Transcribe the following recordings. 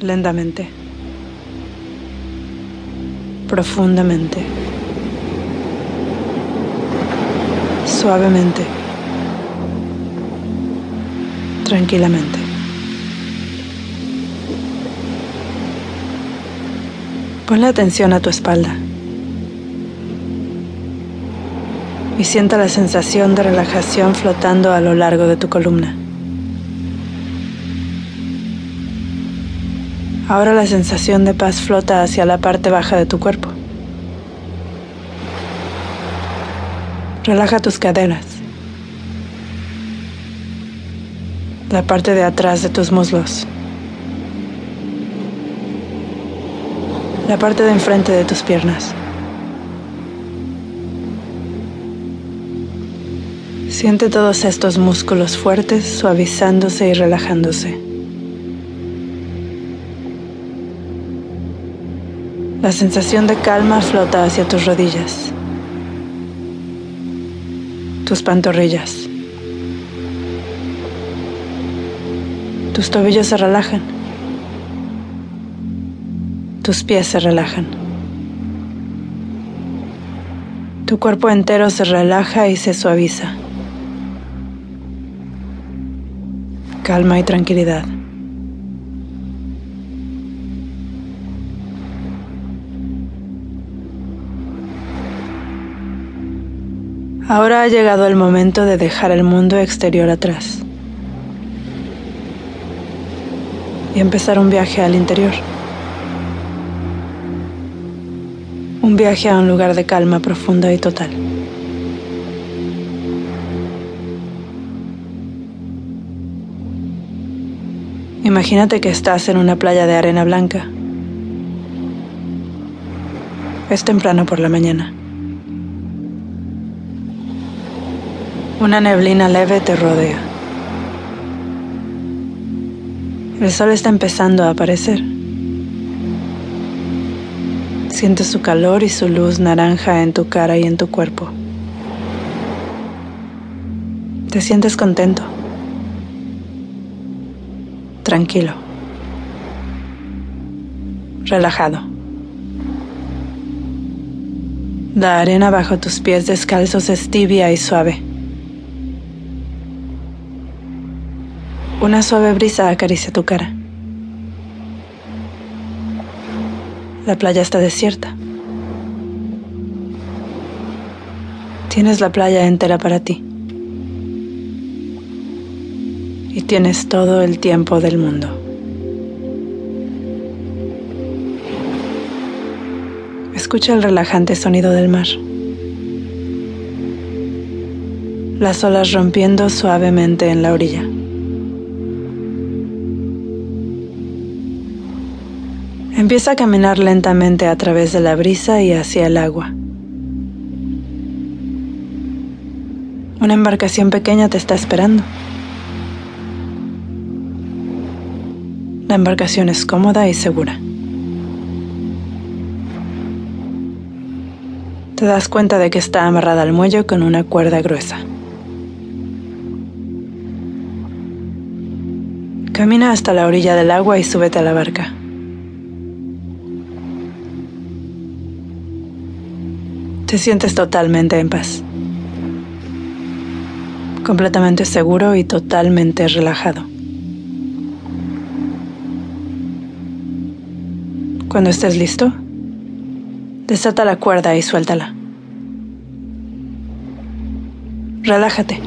Lentamente. Profundamente. Suavemente. Tranquilamente. Ponle atención a tu espalda. Y sienta la sensación de relajación flotando a lo largo de tu columna. Ahora la sensación de paz flota hacia la parte baja de tu cuerpo. Relaja tus caderas, la parte de atrás de tus muslos, la parte de enfrente de tus piernas. Siente todos estos músculos fuertes suavizándose y relajándose. La sensación de calma flota hacia tus rodillas, tus pantorrillas. Tus tobillos se relajan, tus pies se relajan. Tu cuerpo entero se relaja y se suaviza. Calma y tranquilidad. Ahora ha llegado el momento de dejar el mundo exterior atrás y empezar un viaje al interior. Un viaje a un lugar de calma profunda y total. Imagínate que estás en una playa de arena blanca. Es temprano por la mañana. Una neblina leve te rodea. El sol está empezando a aparecer. Sientes su calor y su luz naranja en tu cara y en tu cuerpo. Te sientes contento, tranquilo, relajado. La arena bajo tus pies descalzos es tibia y suave. Una suave brisa acaricia tu cara. La playa está desierta. Tienes la playa entera para ti. Y tienes todo el tiempo del mundo. Escucha el relajante sonido del mar. Las olas rompiendo suavemente en la orilla. Empieza a caminar lentamente a través de la brisa y hacia el agua. Una embarcación pequeña te está esperando. La embarcación es cómoda y segura. Te das cuenta de que está amarrada al muelle con una cuerda gruesa. Camina hasta la orilla del agua y súbete a la barca. Te sientes totalmente en paz, completamente seguro y totalmente relajado. Cuando estés listo, desata la cuerda y suéltala. Relájate.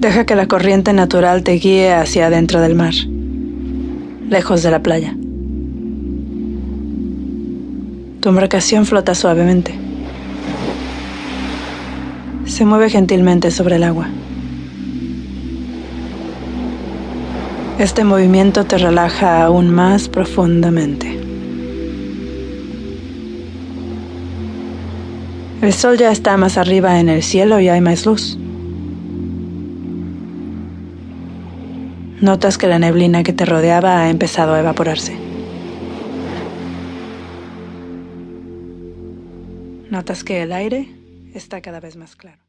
Deja que la corriente natural te guíe hacia adentro del mar, lejos de la playa. Tu embarcación flota suavemente. Se mueve gentilmente sobre el agua. Este movimiento te relaja aún más profundamente. El sol ya está más arriba en el cielo y hay más luz. Notas que la neblina que te rodeaba ha empezado a evaporarse. Notas que el aire está cada vez más claro.